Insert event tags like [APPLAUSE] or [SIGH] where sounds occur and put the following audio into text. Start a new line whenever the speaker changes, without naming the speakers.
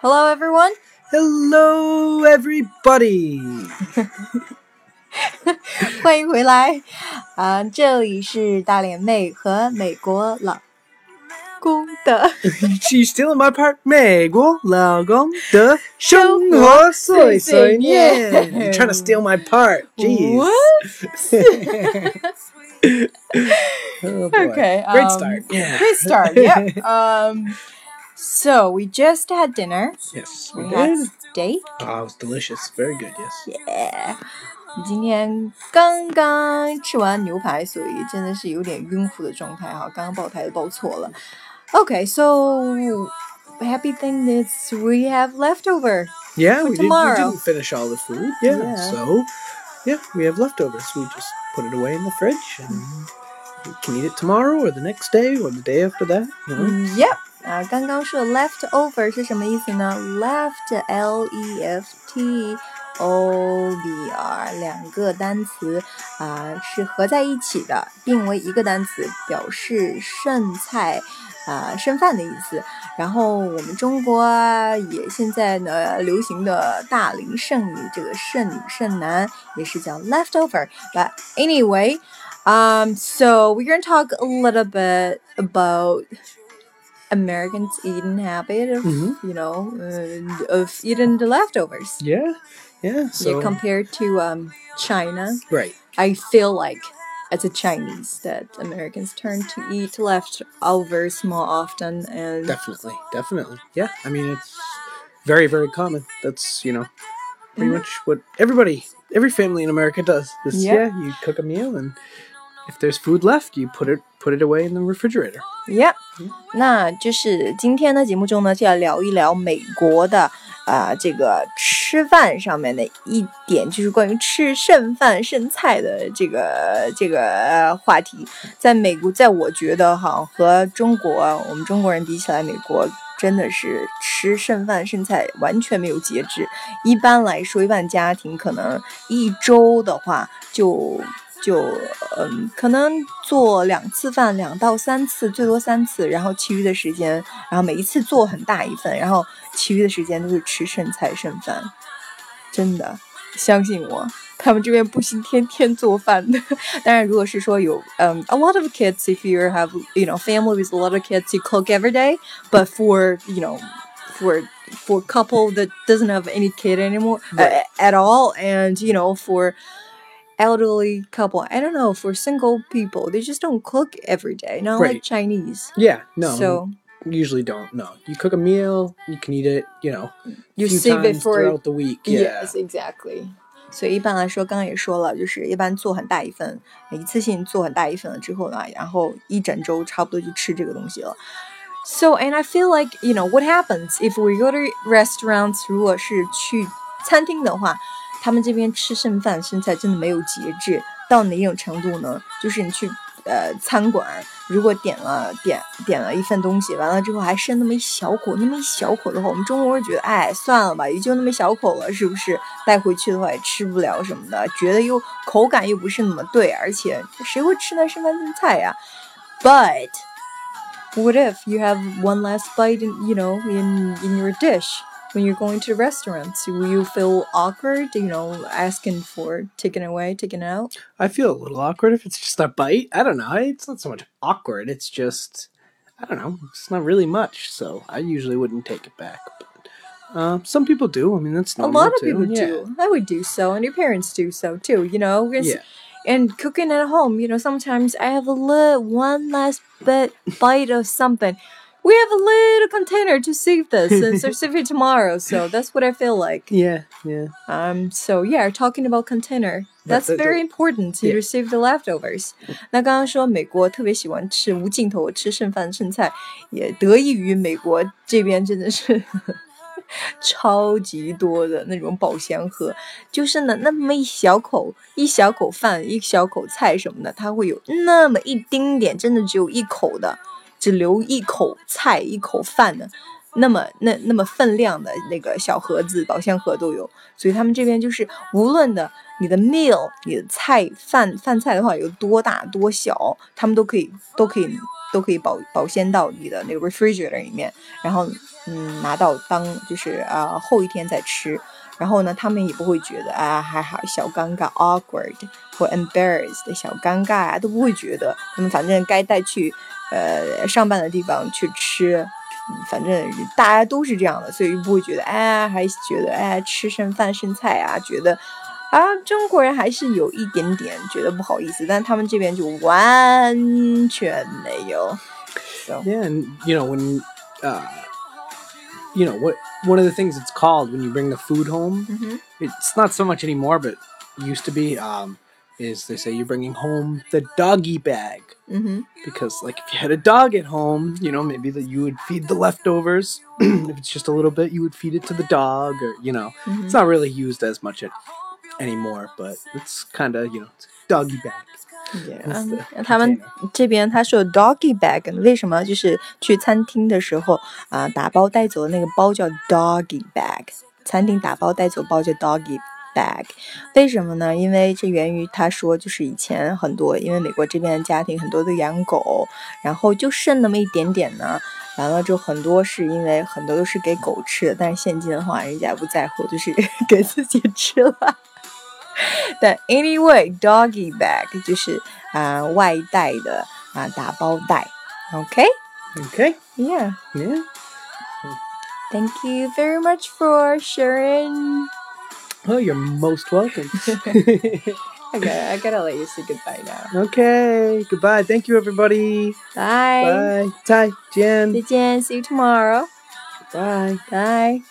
Hello, everyone.
Hello, everybody. [LAUGHS]
欢迎回来啊！这里是大脸妹和美国老公的
She's stealing [LAUGHS] my part. 美国老公的生活碎碎念。You're trying to steal my part. Jeez. [LAUGHS] oh, boy.
Okay,
Great
um,
start. Yeah.
Great start. Yep. Um, so we just had dinner.
Yes,
We
we
had
did.
steak.
Oh, it was delicious. Very good. Yes.
Yeah. 今天刚刚吃完牛排，所以真的是有点晕乎的状态哈。刚刚报台报错了。Okay, so happy thing is we have leftover.
Yeah,
For
we, did, we
tomorrow.
didn't finish all the food. Yeah,
Yeah.
So, yeah, we have leftovers. We just put it away in the fridge and we can eat it tomorrow or the next day or the day after that. You know?
Yep. 啊，刚刚说 leftover 是什么意思呢？left L E F T O V R 两个单词啊、是合在一起的，并为一个单词，表示剩菜啊、剩饭的意思。然后我们中国啊也现在呢流行的大龄剩女，这个剩女剩男也是叫 leftover。But anyway, um, so we're gonna talk a little bit about Americans' eating habit of
Mhm.
you know uh, of eating the leftovers.
Yeah, yeah. So
yeah, compared to um, China,
right.
I feel like as a Chinese that Americans turn to eat leftovers more often and
Definitely, definitely. Yeah, I mean it's very, very common. That's you know pretty
Mhm.
much what everybody, every family in America does. Is,
Yeah.
yeah, you cook a meal and if there's food left, you put it put it away in the refrigerator.
Yeah，那就是今天的节目中呢，就要聊一聊美国的啊、这个吃饭上面的一点，就是关于吃剩饭剩菜的这个这个、话题。在美国，在我觉得哈，和中国我们中国人比起来，美国真的是吃剩饭剩菜完全没有节制。一般来说，一般家庭可能一周的话就。就嗯，可能做两次饭，两到三次，最多三次，然后其余的时间，然后每一次做很大一份，然后其余的时间都是吃剩菜剩饭，真的，相信我，他们这边不行天天做饭的。当然，如果是说有嗯、a lot of kids, if you have you know family with a lot of kids, you cook every day. But for you know for for couple that doesn't have any kid anymore uh, at all, and you know for elderly couple. I don't know for single people, they just don't cook every day. Not like
Right.
Chinese.
Yeah, no.
So
usually don't. No, you cook a meal, you can eat it. You know,
you
few
save it
times
for
throughout the week. Yeah.
yes, exactly. 所以一般来说，刚刚也说了，就是一般做很大一份，一次性做很大一份了之后呢，然后一整周差不多就吃这个东西了。So and I feel like you know what happens if we go to restaurants，如果是去餐厅的话， 他们这边吃剩饭剩菜真的没有节制，到哪种程度呢？就是你去呃餐馆，如果点了点点了一份东西，完了之后还剩那么一小口，那么一小口的话，我们中国人觉得，哎，算了吧，也就那么一小口了，是不是？带回去的话也吃不了什么的，觉得又口感又不是那么对，而且谁会吃那剩饭剩菜呀？But what if you have one last bite in you know in in your dish? When you're going to restaurants, will you feel awkward, you know, asking for taken away, taken out?
I feel a little awkward if it's just a bite. I don't know. It's not so much awkward. It's just, I don't know. It's not really much. So I usually wouldn't take it back. But uh, some people do. I mean, that's
not
A
lot of
too.
people
yeah.
do. I would do so, and your parents do so too. You know,
Yeah.
and cooking at home. You know, sometimes I have a little one last bit bite of something We have a little container to save this and so save it tomorrow. So that's what I feel like.
Yeah, yeah.
Um. So yeah, talking about container,
But
that's
the- the-
very important to
Yeah.
receive the leftovers. 那刚刚说美国特别喜欢吃无尽头吃剩饭剩菜，也得益于美国这边真的是超级多的那种宝箱盒，就是呢那么一小口一小口饭一小口菜什么的，它会有那么一丁点，真的只有一口的， [LAUGHS] 只留一口菜一口饭的。那么那那么分量的那个小盒子、保鲜盒都有，所以他们这边就是无论的你的 meal，你的菜饭饭菜的话有多大多小，他们都可以都可以都可以保保鲜到你的那个 refrigerator 里面，然后嗯拿到当就是呃、后一天再吃。然后呢，他们也不会觉得啊，还好小尴尬 awkward 或 embarrassed 小尴尬啊，都不会觉得。他们反正该带去呃上班的地方去吃，反正大家都是这样的，所以不会觉得哎，还觉得哎吃剩饭剩菜啊，觉得啊中国人还是有一点点觉得不好意思，但他们这边就完全没有。So
Yeah, and you know when, uh, you know what one of the things it's called when you bring the food home.
Mhm.
It's not so much anymore, but used to be. Um, is they say you're bringing home the doggy bag
嗯哼
，because like if you had a dog at home, you know maybe that you would feed the leftovers. [CLEARS THROAT] if it's just a little bit, you would feed it to the dog, or you know, it's not really used as much at, anymore, but it's kind of you know it's doggy bag.
嗯他们这边他说 doggy bag，为什么？就是去餐厅的时候啊、打包带走的那个包叫 doggy bag，餐厅打包带走包叫 doggy bag。为什么呢？因为这源于他说，就是以前很多，因为美国这边的家庭很多都养狗，然后就剩那么一点点呢。完了之后，很多是因为很多都是给狗吃的，但是现今的话，人家不在乎，就是 [LAUGHS] 给自己吃了。[LAUGHS] 但 anyway，doggy bag 就是啊、外带的啊、打包袋。OK，Yeah，、
Okay. Yeah.
Thank you very much for sharing.
Oh, you're most welcome. [LAUGHS]
I gotta, I gotta let you say goodbye now.
okay. Goodbye. Thank you, everybody.
Bye.
Bye. Tai, Jen.
再见，See you tomorrow.
Bye.
Bye.